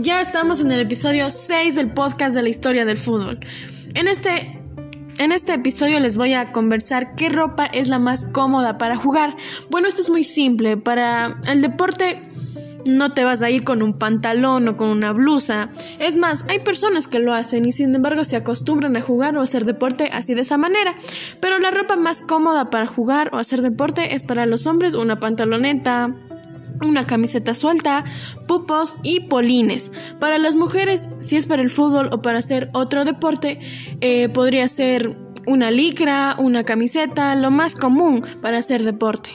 Ya estamos en el episodio 6 del podcast de la historia del fútbol. En este, en este episodio les voy a conversar qué ropa es la más cómoda para jugar. Bueno, esto es muy simple. Para el deporte no te vas a ir con un pantalón o con una blusa. Es más, hay personas que lo hacen y sin embargo se acostumbran a jugar o hacer deporte así de esa manera. Pero la ropa más cómoda para jugar o hacer deporte es para los hombres una pantaloneta, una camiseta suelta, pupos y polines. Para las mujeres, si es para el fútbol o para hacer otro deporte, eh, podría ser una licra, una camiseta, lo más común para hacer deporte.